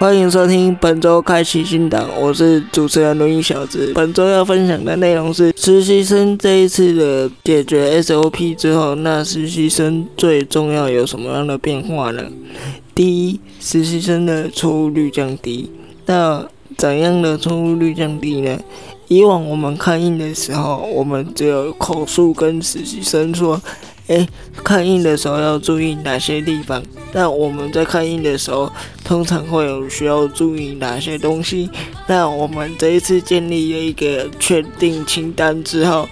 欢迎收听本周开启新档，我是主持人轮椅小子。本周要分享的内容是实习生这一次的解决 SOP 之后，那实习生最重要有什么样的变化呢？第一，实习生的错误率降低。那怎样的错误率降低呢？以往我们看印的时候，我们只有口述跟实习生说。哎，看印的时候要注意哪些地方？那我们在看印的时候，通常会有需要注意哪些东西？那我们这一次建立了一个确定清单之后。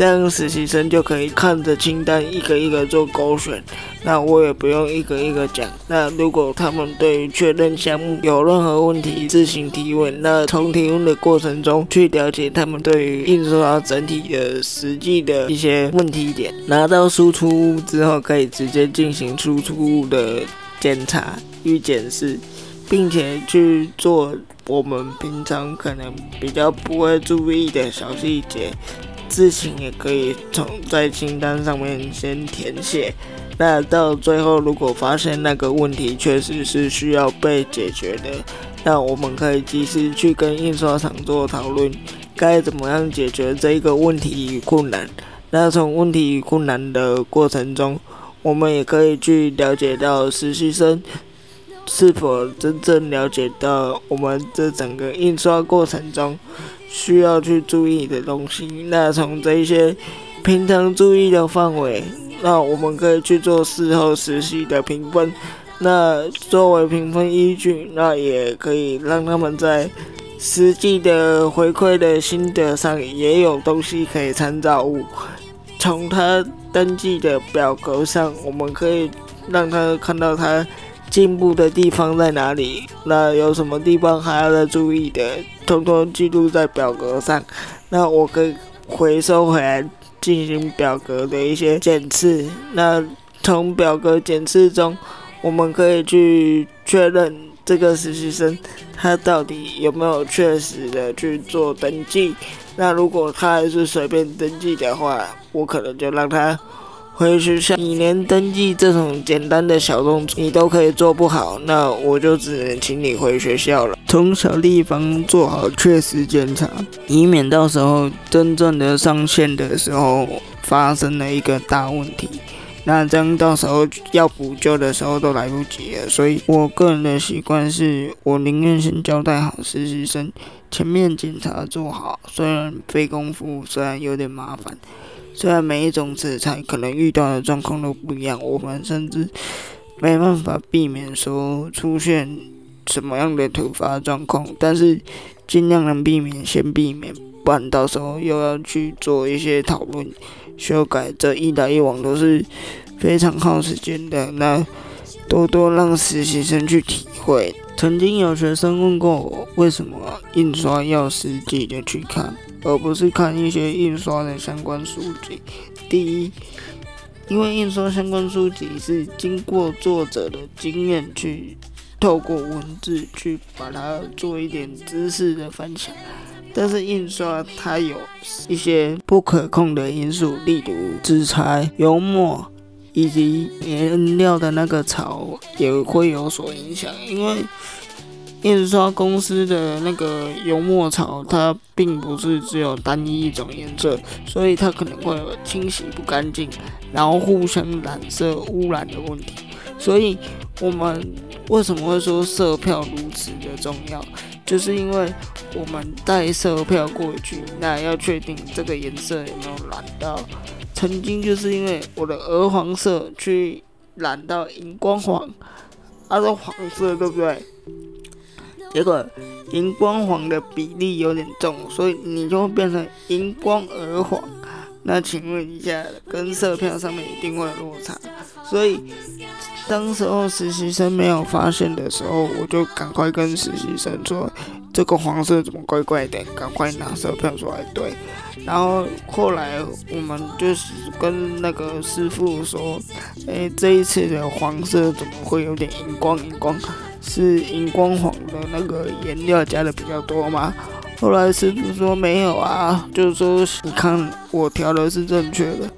这样实习生就可以看着清单一个一个做勾选，那我也不用一个一个讲。那如果他们对于确认项目有任何问题，自行提问。那从提问的过程中去了解他们对于印刷整体的实际的一些问题点，拿到输出物之后，可以直接进行输出物的检查与检视，并且去做我们平常可能比较不会注意的小细节。事情也可以从在清单上面先填写，那到最后如果发现那个问题确实是需要被解决的，那我们可以及时去跟印刷厂做讨论，该怎么样解决这一个问题与困难。那从问题与困难的过程中，我们也可以去了解到实习生是否真正了解到我们这整个印刷过程中。需要去注意的东西，那从这些平常注意的范围，那我们可以去做事后实习的评分。那作为评分依据，那也可以让他们在实际的回馈的心得上也有东西可以参照物。从他登记的表格上，我们可以让他看到他。进步的地方在哪里？那有什么地方还要再注意的？通通记录在表格上。那我可以回收回来进行表格的一些检测。那从表格检测中，我们可以去确认这个实习生他到底有没有确实的去做登记。那如果他还是随便登记的话，我可能就让他。回学校，你连登记这种简单的小动作你都可以做不好，那我就只能请你回学校了。从小地方做好确实检查，以免到时候真正的上线的时候发生了一个大问题，那这样到时候要补救的时候都来不及了。所以我个人的习惯是，我宁愿先交代好实习生，前面检查做好，虽然费功夫，虽然有点麻烦。虽然每一种纸材可能遇到的状况都不一样，我们甚至没办法避免说出现什么样的突发状况，但是尽量能避免先避免，不然到时候又要去做一些讨论、修改，这一来一往都是非常耗时间的。那多多让实习生去体会。曾经有学生问过我，为什么印刷要实际的去看？而不是看一些印刷的相关书籍。第一，因为印刷相关书籍是经过作者的经验去透过文字去把它做一点知识的分享，但是印刷它有一些不可控的因素，例如纸材、油墨以及颜料的那个槽也会有所影响，因为。印刷公司的那个油墨槽，它并不是只有单一一种颜色，所以它可能会有清洗不干净，然后互相染色污染的问题。所以，我们为什么会说色票如此的重要？就是因为我们带色票过去，那要确定这个颜色有没有染到。曾经就是因为我的鹅黄色去染到荧光黄，它是黄色，对不对？结果荧光黄的比例有点重，所以你就会变成荧光鹅黄。那请问一下，跟色票上面一定会有落差。所以当时候实习生没有发现的时候，我就赶快跟实习生说：“这个黄色怎么怪怪的？赶快拿色票出来对。”然后后来我们就是跟那个师傅说：“哎，这一次的黄色怎么会有点荧光荧光？”是荧光黄的那个颜料加的比较多吗？后来师傅说没有啊，就是说你看我调的是正确的。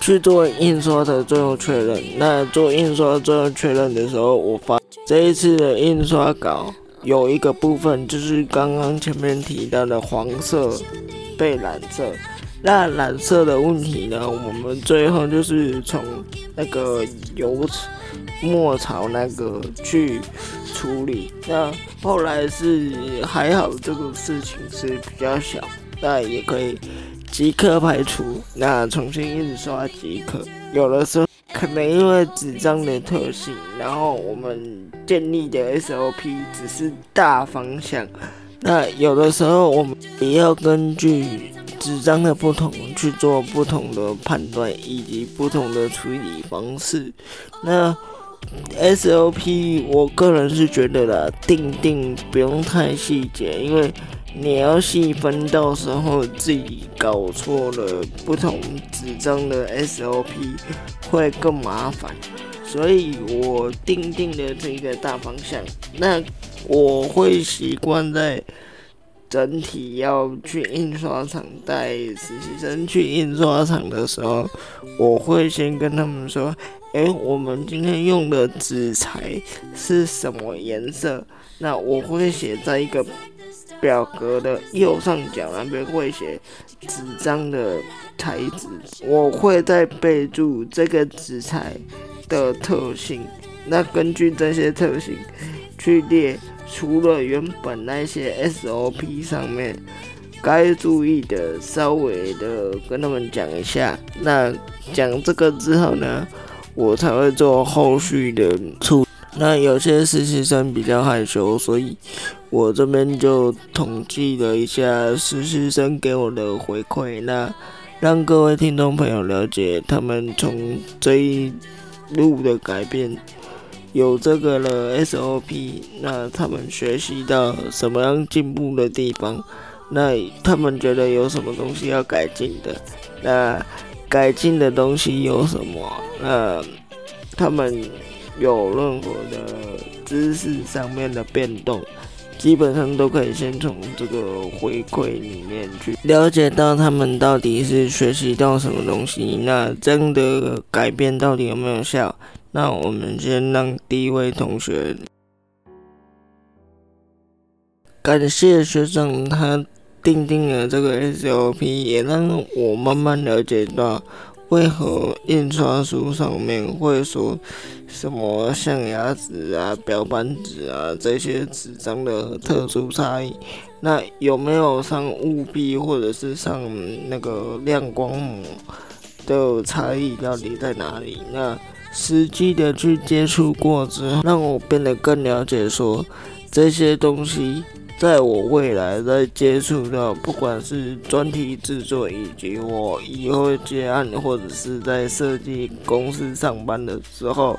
去做印刷的最后确认。那做印刷最后确认的时候，我发这一次的印刷稿有一个部分就是刚刚前面提到的黄色被染色。那染色的问题呢，我们最后就是从那个油墨槽那个去处理。那后来是还好，这个事情是比较小，那也可以。即刻排除，那重新印刷即可。有的时候可能因为纸张的特性，然后我们建立的 SOP 只是大方向。那有的时候我们也要根据纸张的不同去做不同的判断以及不同的处理方式。那 SOP 我个人是觉得啦，定定不用太细节，因为。你要细分，到时候自己搞错了不同纸张的 SOP 会更麻烦，所以我定定的这个大方向，那我会习惯在整体要去印刷厂带实习生去印刷厂的时候，我会先跟他们说，诶，我们今天用的纸材是什么颜色？那我会写在一个。表格的右上角那边会写纸张的材质，我会再备注这个纸材的特性。那根据这些特性去列，除了原本那些 SOP 上面该注意的，稍微的跟他们讲一下。那讲这个之后呢，我才会做后续的处。那有些实习生比较害羞，所以我这边就统计了一下实习生给我的回馈，那让各位听众朋友了解他们从这一路的改变，有这个了 SOP，那他们学习到什么样进步的地方，那他们觉得有什么东西要改进的，那改进的东西有什么？那他们。有任何的知识上面的变动，基本上都可以先从这个回馈里面去了解到他们到底是学习到什么东西，那真的改变到底有没有效？那我们先让第一位同学，感谢学长他定定了这个 SOP，也让我慢慢了解到。为何印刷书上面会说什么象牙纸啊、表板纸啊这些纸张的特殊差异？那有没有上务必或者是上那个亮光膜的差异到底在哪里？那实际的去接触过之后，让我变得更了解说这些东西。在我未来在接触到，不管是专题制作，以及我以后接案，或者是在设计公司上班的时候，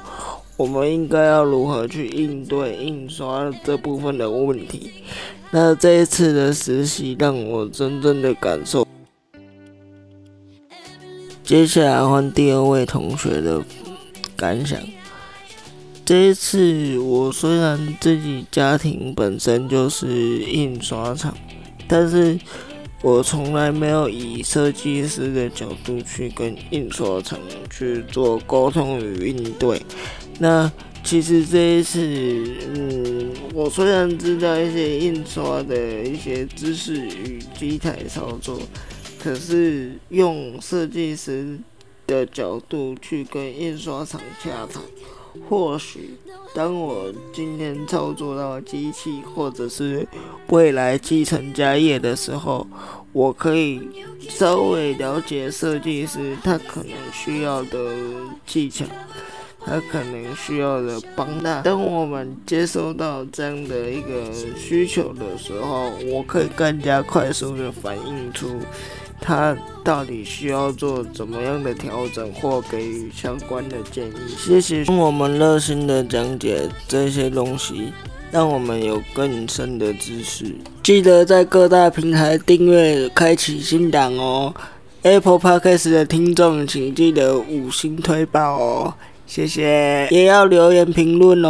我们应该要如何去应对印刷这部分的问题？那这一次的实习让我真正的感受。接下来换第二位同学的感想。这一次，我虽然自己家庭本身就是印刷厂，但是我从来没有以设计师的角度去跟印刷厂去做沟通与应对。那其实这一次，嗯，我虽然知道一些印刷的一些知识与机台操作，可是用设计师的角度去跟印刷厂洽谈。或许，当我今天操作到机器，或者是未来继承家业的时候，我可以稍微了解设计师他可能需要的技巧，他可能需要的帮他。当我们接收到这样的一个需求的时候，我可以更加快速的反映出。他到底需要做怎么样的调整或给予相关的建议？谢谢我们热心的讲解这些东西，让我们有更深的知识。记得在各大平台订阅、开启新档哦。Apple Podcast 的听众请记得五星推爆哦，谢谢，也要留言评论哦。